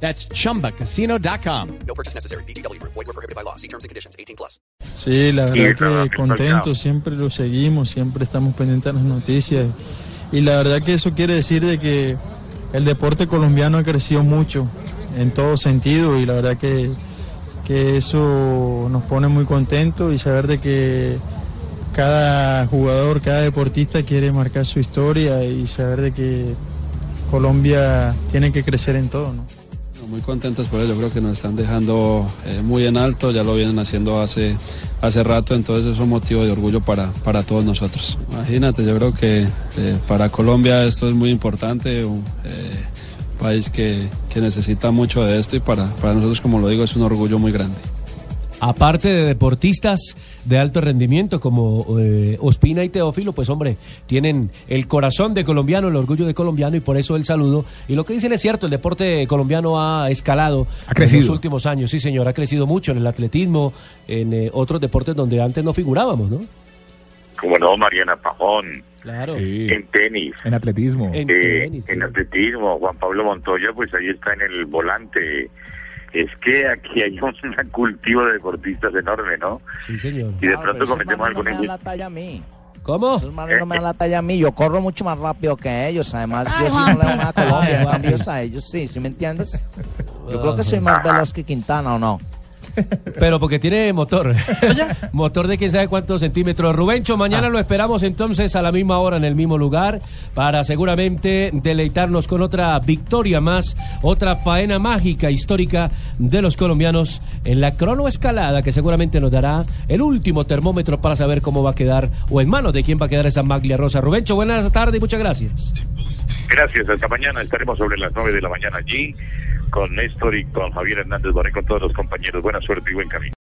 That's chumbacasino.com. No purchase necessary. BGW. Void were prohibited by law. See terms and conditions. 18 plus. Sí, la verdad que contento, siempre lo seguimos, siempre estamos pendientes de las noticias. Y la verdad que eso quiere decir de que el deporte colombiano ha crecido mucho en todo sentido y la verdad que, que eso nos pone muy contentos y saber de que cada jugador, cada deportista quiere marcar su historia y saber de que Colombia tiene que crecer en todo, ¿no? Muy contentos por yo creo que nos están dejando eh, muy en alto, ya lo vienen haciendo hace, hace rato, entonces es un motivo de orgullo para, para todos nosotros. Imagínate, yo creo que eh, para Colombia esto es muy importante, un eh, país que, que necesita mucho de esto y para, para nosotros, como lo digo, es un orgullo muy grande. Aparte de deportistas de alto rendimiento como eh, Ospina y Teófilo, pues hombre, tienen el corazón de colombiano, el orgullo de colombiano y por eso el saludo. Y lo que dicen es cierto, el deporte colombiano ha escalado Ha crecido. en los últimos años, sí señor, ha crecido mucho en el atletismo, en eh, otros deportes donde antes no figurábamos, ¿no? Como no, Mariana Pajón, Claro. Sí, en tenis, en atletismo. En eh, tenis, en atletismo, Juan Pablo Montoya, pues ahí está en el volante. Es que aquí hay un cultivo de deportistas enorme, ¿no? Sí, señor. Y de Claro, pronto cometemos manes no la talla a mí. ¿Cómo? Esos manes no me dan la talla a mí. Yo corro mucho más rápido que ellos. Además, yo sí no le doy nada a Colombia. En cambio, ellos a ellos sí. ¿Sí me entiendes? Yo creo que soy más veloz que Quintana, ¿o no? Pero porque tiene motor. motor de quién sabe cuántos centímetros. Rubencho, mañana lo esperamos entonces a la misma hora en el mismo lugar para seguramente deleitarnos con otra victoria más, otra faena mágica histórica de los colombianos en la cronoescalada que seguramente nos dará el último termómetro para saber cómo va a quedar o en manos de quién va a quedar esa maglia rosa. Rubencho, buenas tardes y muchas gracias. Gracias, hasta mañana. Estaremos sobre las 9 de la mañana allí con Néstor y con Javier Hernández Boré, con todos los compañeros. Buena suerte y buen camino.